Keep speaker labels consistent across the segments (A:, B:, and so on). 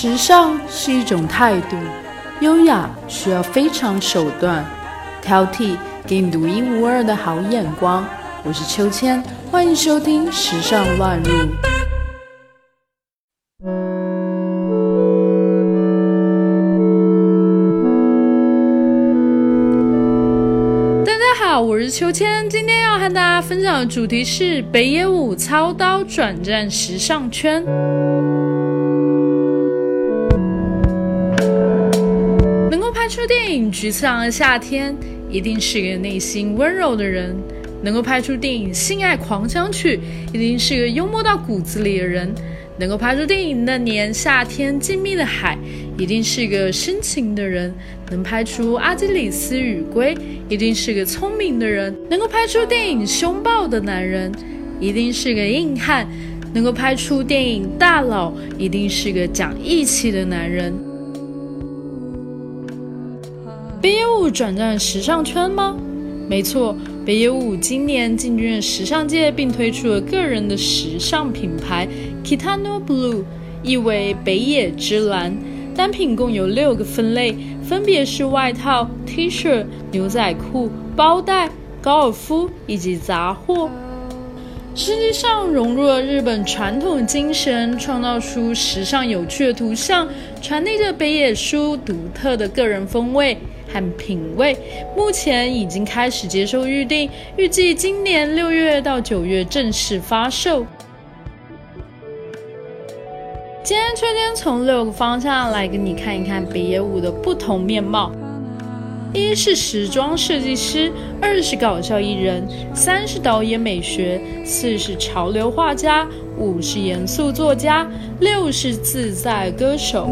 A: 时尚是一种态度，优雅需要非常手段，挑剔给你独一无二的好眼光。我是秋千，欢迎收听《时尚乱入》。大家好，我是秋千，今天要和大家分享的主题是北野武操刀转战时尚圈。拍出电影《菊次郎的夏天》，一定是个内心温柔的人；能够拍出电影《性爱狂想曲》，一定是个幽默到骨子里的人；能够拍出电影《那年夏天静谧的海》，一定是个深情的人；能拍出《阿基里斯与龟》，一定是个聪明的人；能够拍出电影《凶暴的男人》，一定是个硬汉；能够拍出电影《大佬》，一定是个讲义气的男人。北野武转战时尚圈吗？没错，北野武今年进军了时尚界，并推出了个人的时尚品牌 Kitano Blue，意为北野之蓝。单品共有六个分类，分别是外套、T 恤、牛仔裤、包袋、高尔夫以及杂货。实际上融入了日本传统精神，创造出时尚有趣的图像，传递着北野叔独特的个人风味。和品味，目前已经开始接受预定，预计今年六月到九月正式发售。今天秋天从六个方向来给你看一看北野武的不同面貌：一是时装设计师，二是搞笑艺人，三是导演美学，四是潮流画家，五是严肃作家，六是自在歌手。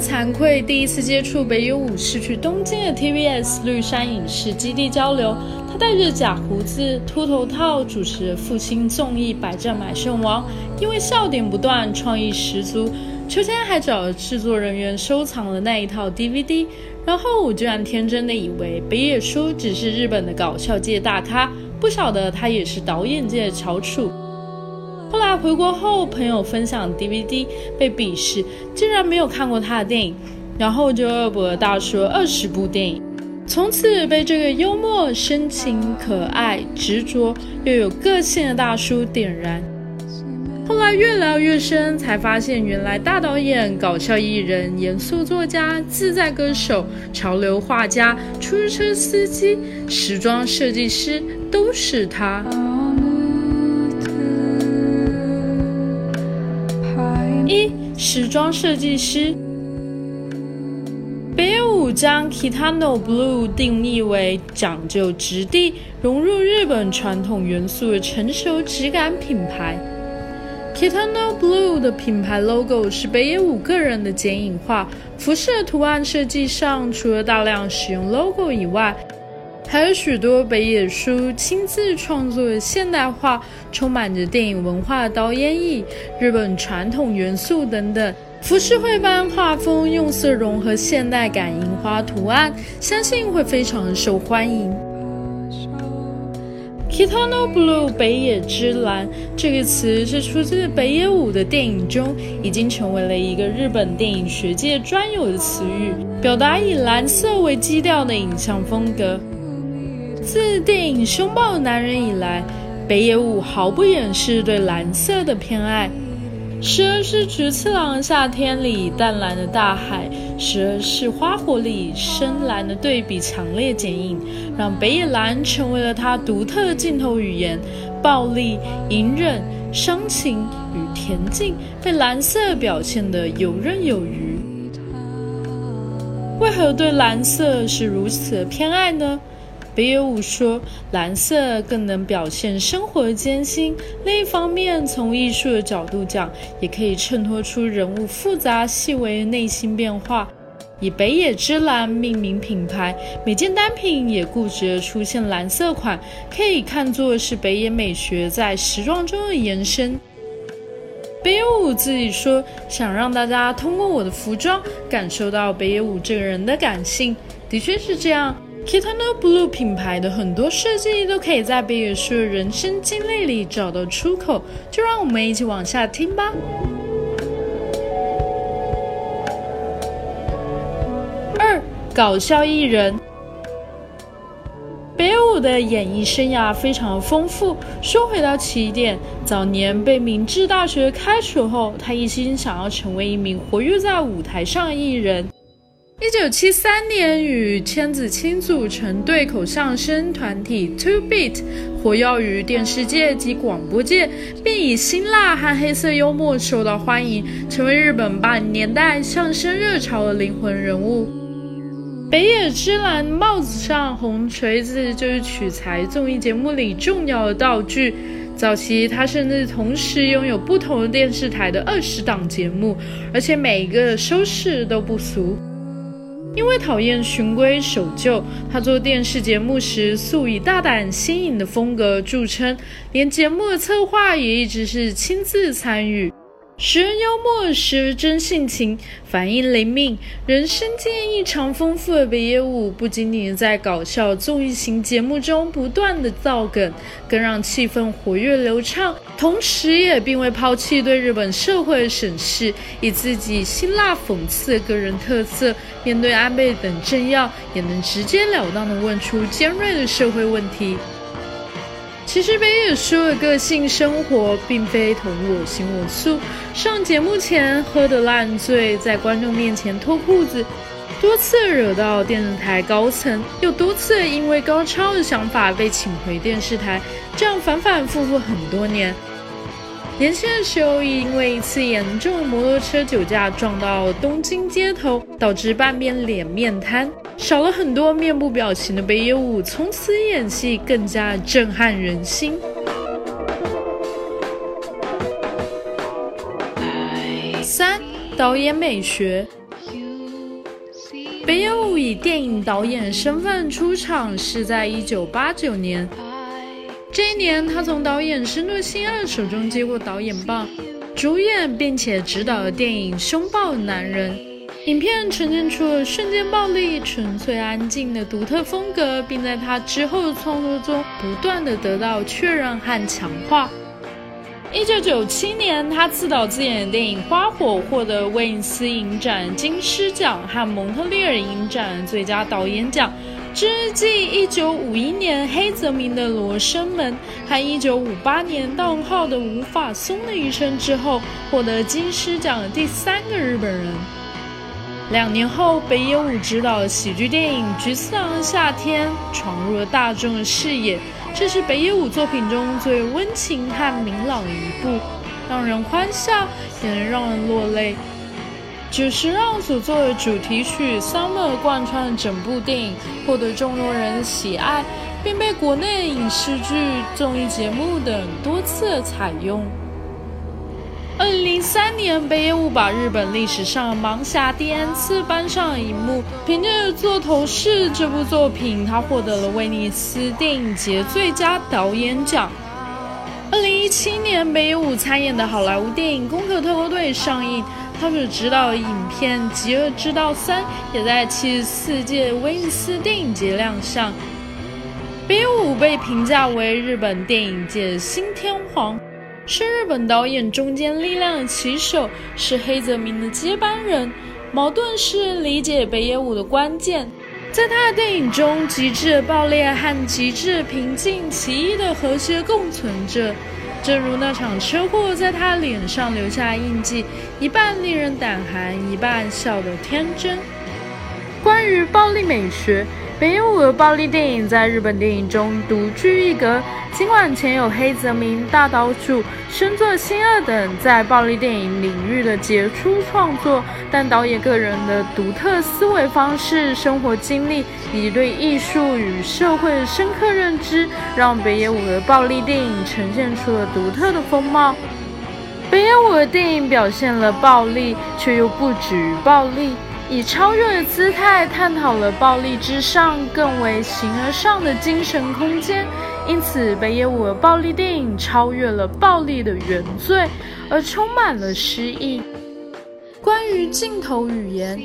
A: 惭愧，第一次接触北野武是去东京的 TBS 绿山影视基地交流。他戴着假胡子、秃头套，主持父亲综艺《百战买胜王》，因为笑点不断，创意十足。秋千还找了制作人员收藏了那一套 DVD，然后我居然天真的以为北野叔只是日本的搞笑界大咖，不晓得他也是导演界的翘楚。后来回国后，朋友分享 DVD，被鄙视，竟然没有看过他的电影，然后就恶补了大叔二十部电影，从此被这个幽默、深情、可爱、执着又有个性的大叔点燃。后来越聊越深，才发现原来大导演、搞笑艺人、严肃作家、自在歌手、潮流画家、出租车司机、时装设计师都是他。一时装设计师，北野武将 Kitano Blue 定义为讲究质地、融入日本传统元素的成熟质感品牌。Kitano Blue 的品牌 logo 是北野武个人的剪影画，服饰图案设计上，除了大量使用 logo 以外，还有许多北野叔亲自创作的现代化、充满着电影文化的导演椅、日本传统元素等等。浮世绘般画风，用色融合现代感樱花图案，相信会非常受欢迎。Kitano Blue 北野之蓝这个词是出自北野武的电影中，已经成为了一个日本电影学界专有的词语，表达以蓝色为基调的影像风格。自电影《凶暴的男人》以来，北野武毫不掩饰对蓝色的偏爱，时而是《菊次郎夏天》里淡蓝的大海，时而是《花火》里深蓝的对比强烈剪影，让北野蓝成为了他独特的镜头语言。暴力、隐忍、伤情与恬静被蓝色表现得游刃有余。为何对蓝色是如此的偏爱呢？北野武说：“蓝色更能表现生活的艰辛。另一方面，从艺术的角度讲，也可以衬托出人物复杂细微的内心变化。以北野之蓝命名品牌，每件单品也固执地出现蓝色款，可以看作是北野美学在时装中的延伸。”北野武自己说：“想让大家通过我的服装感受到北野武这个人的感性。”的确是这样。Kitano Blue 品牌的很多设计都可以在北野树的人生经历里找到出口，就让我们一起往下听吧。二搞笑艺人。北野武的演艺生涯非常丰富。说回到起点，早年被明治大学开除后，他一心想要成为一名活跃在舞台上的艺人。一九七三年，与千子清组成对口相声团体 Two Beat，活跃于电视界及广播界，并以辛辣和黑色幽默受到欢迎，成为日本八零年代相声热潮的灵魂人物。北野之蓝帽子上红锤子就是取材综艺节目里重要的道具。早期他甚至同时拥有不同的电视台的二十档节目，而且每一个收视都不俗。因为讨厌循规守旧，他做电视节目时素以大胆新颖的风格著称，连节目的策划也一直是亲自参与。时而幽默，时而真性情，反应灵敏，人生经验异常丰富的北野武，不仅仅在搞笑综艺型节目中不断的造梗，更让气氛活跃流畅，同时也并未抛弃对日本社会的审视，以自己辛辣讽刺的个人特色，面对安倍等政要，也能直截了当的问出尖锐的社会问题。其实北野叔的个性生活并非同我行我素，上节目前喝得烂醉，在观众面前脱裤子，多次惹到电视台高层，又多次因为高超的想法被请回电视台，这样反反复复很多年。年轻的时候，因为一次严重摩托车酒驾撞到东京街头，导致半边脸面瘫，少了很多面部表情的北野武，从此演戏更加震撼人心。三导演美学，北野武以电影导演身份出场是在一九八九年。这一年，他从导演深作新二手中接过导演棒，主演并且执导了电影《凶暴男人》。影片呈现出了瞬间暴力、纯粹安静的独特风格，并在他之后的创作中不断的得到确认和强化。一九九七年，他自导自演的电影《花火》获得威尼斯影展金狮奖和蒙特利尔影展最佳导演奖。之继一九五一年黑泽明的《罗生门》和一九五八年盗号的《无法松的一生》之后，获得金狮奖的第三个日本人。两年后，北野武执导的喜剧电影《菊次郎的夏天》闯入了大众的视野，这是北野武作品中最温情和明朗的一部，让人欢笑，也能让人落泪。久石让所作的主题曲《Summer》贯穿了整部电影，获得众多人的喜爱，并被国内影视剧、综艺节目等多次采用。三年，北野武把日本历史上盲侠第 N 次搬上荧幕，凭借《座头市》这部作品，他获得了威尼斯电影节最佳导演奖。二零一七年，北野武参演的好莱坞电影《攻壳特工队》上映。他所执导的影片《极恶之道三》也在七十四届威尼斯电影节亮相。北野武被评价为日本电影界新天皇，是日本导演中间力量的旗手，是黑泽明的接班人。矛盾是理解北野武的关键，在他的电影中，极致的爆裂和极致平静奇异的和谐共存着。正如那场车祸在他脸上留下印记，一半令人胆寒，一半笑得天真。关于暴力美学。北野武的暴力电影在日本电影中独具一格。尽管前有黑泽明、大岛渚、深作新二等在暴力电影领域的杰出创作，但导演个人的独特思维方式、生活经历以及对艺术与社会的深刻认知，让北野武的暴力电影呈现出了独特的风貌。北野武的电影表现了暴力，却又不止于暴力。以超越的姿态探讨了暴力之上更为形而上的精神空间，因此北野武的暴力电影超越了暴力的原罪，而充满了诗意。关于镜头语言。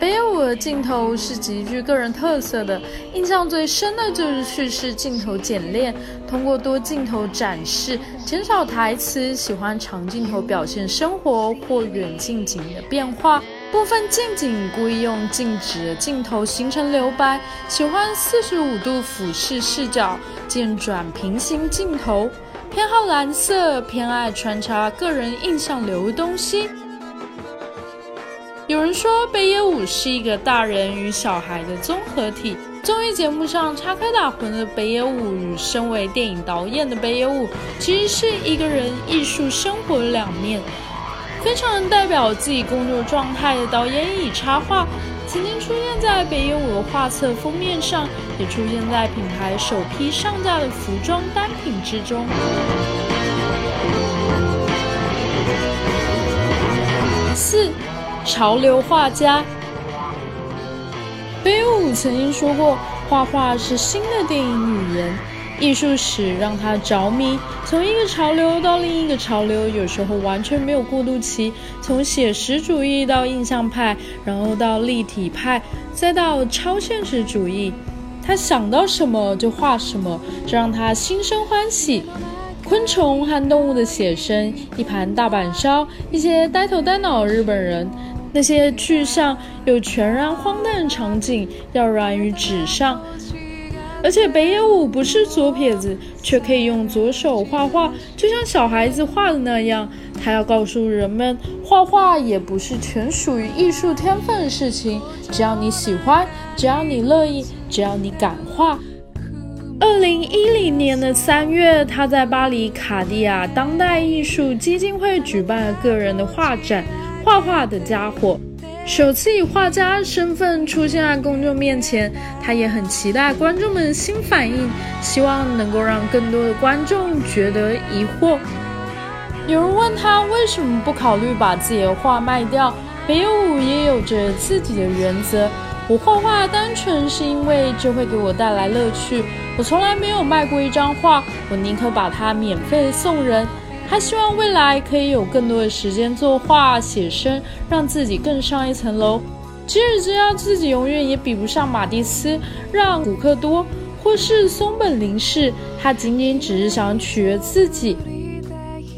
A: 北野武的镜头是极具个人特色的，印象最深的就是叙事镜头简练，通过多镜头展示，减少台词，喜欢长镜头表现生活或远近景的变化。部分近景故意用静止的镜头形成留白，喜欢四十五度俯视视角，渐转平行镜头。偏好蓝色，偏爱穿插个人印象流东西。有人说北野武是一个大人与小孩的综合体。综艺节目上插科打诨的北野武与身为电影导演的北野武，其实是一个人艺术生活两面。非常能代表自己工作状态的导演乙插画，曾经出现在北野武的画册封面上，也出现在品牌首批上架的服装单品之中。四。潮流画家，北野武曾经说过，画画是新的电影语言，艺术史让他着迷。从一个潮流到另一个潮流，有时候完全没有过渡期。从写实主义到印象派，然后到立体派，再到超现实主义，他想到什么就画什么，这让他心生欢喜。昆虫和动物的写生，一盘大阪烧，一些呆头呆脑的日本人。那些具象又全然荒诞的场景，要染于纸上。而且北野武不是左撇子，却可以用左手画画，就像小孩子画的那样。他要告诉人们，画画也不是全属于艺术天分的事情。只要你喜欢，只要你乐意，只要你敢画。二零一零年的三月，他在巴黎卡地亚当代艺术基金会举办了个人的画展。画画的家伙首次以画家身份出现在公众面前，他也很期待观众们的新反应，希望能够让更多的观众觉得疑惑。有人问他为什么不考虑把自己的画卖掉，北野武也有着自己的原则。我画画单纯是因为这会给我带来乐趣，我从来没有卖过一张画，我宁可把它免费送人。他希望未来可以有更多的时间作画、写生，让自己更上一层楼。即使知道自己永远也比不上马蒂斯、让古克多或是松本零士，他仅仅只是想取悦自己。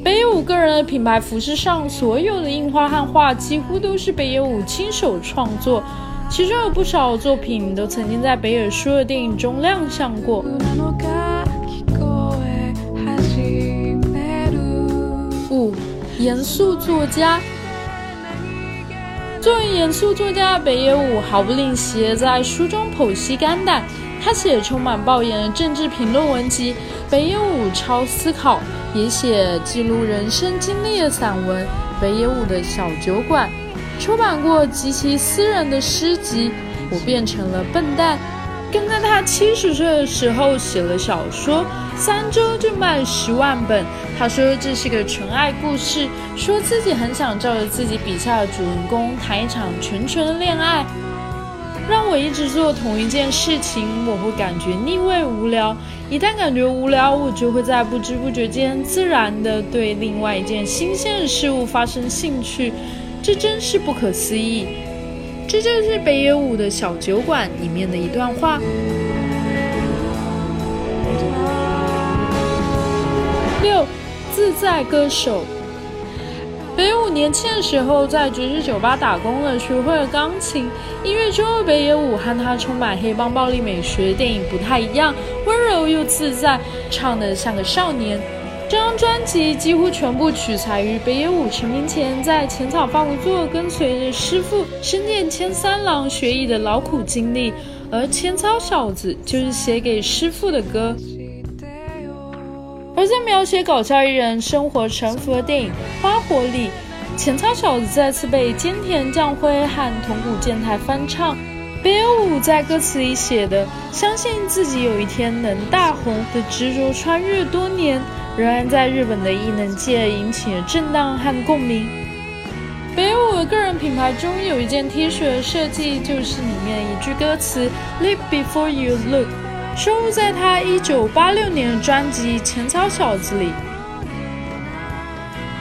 A: 北野武个人的品牌服饰上所有的印花和画，几乎都是北野武亲手创作，其中有不少作品都曾经在北野叔的电影中亮相过。严肃作家，作为严肃作家，北野武毫不吝惜在书中剖析肝胆。他写充满爆言的政治评论文集《北野武超思考》，也写记录人生经历的散文《北野武的小酒馆》，出版过极其私人的诗集《我变成了笨蛋》。更在他七十岁的时候写了小说，三周就卖十万本。他说这是个纯爱故事，说自己很想照着自己笔下的主人公谈一场纯纯的恋爱。让我一直做同一件事情，我会感觉腻味无聊。一旦感觉无聊，我就会在不知不觉间自然地对另外一件新鲜的事物发生兴趣。这真是不可思议。这就是北野武的小酒馆里面的一段话。六，自在歌手。北野武年轻的时候在爵士酒吧打工了，学会了钢琴。音乐中的北野武和他充满黑帮暴力美学的电影不太一样，温柔又自在，唱得像个少年。这张专辑几乎全部取材于北野武成名前在浅草发无作跟随着师傅深见千三郎学艺的劳苦经历，而《浅草小子》就是写给师傅的歌。而在描写搞笑艺人生活沉浮的电影《花火》里，《浅草小子》再次被菅田将晖和桐谷健太翻唱。北野武在歌词里写的“相信自己有一天能大红”的执着，穿越多年。仍然在日本的艺能界引起了震荡和共鸣。北野武的个人品牌中有一件 T 恤的设计，就是里面一句歌词 “Live before you look”，收录在他1986年的专辑《浅草小子》里。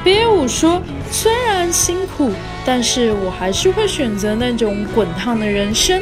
A: 北野武说：“虽然辛苦，但是我还是会选择那种滚烫的人生。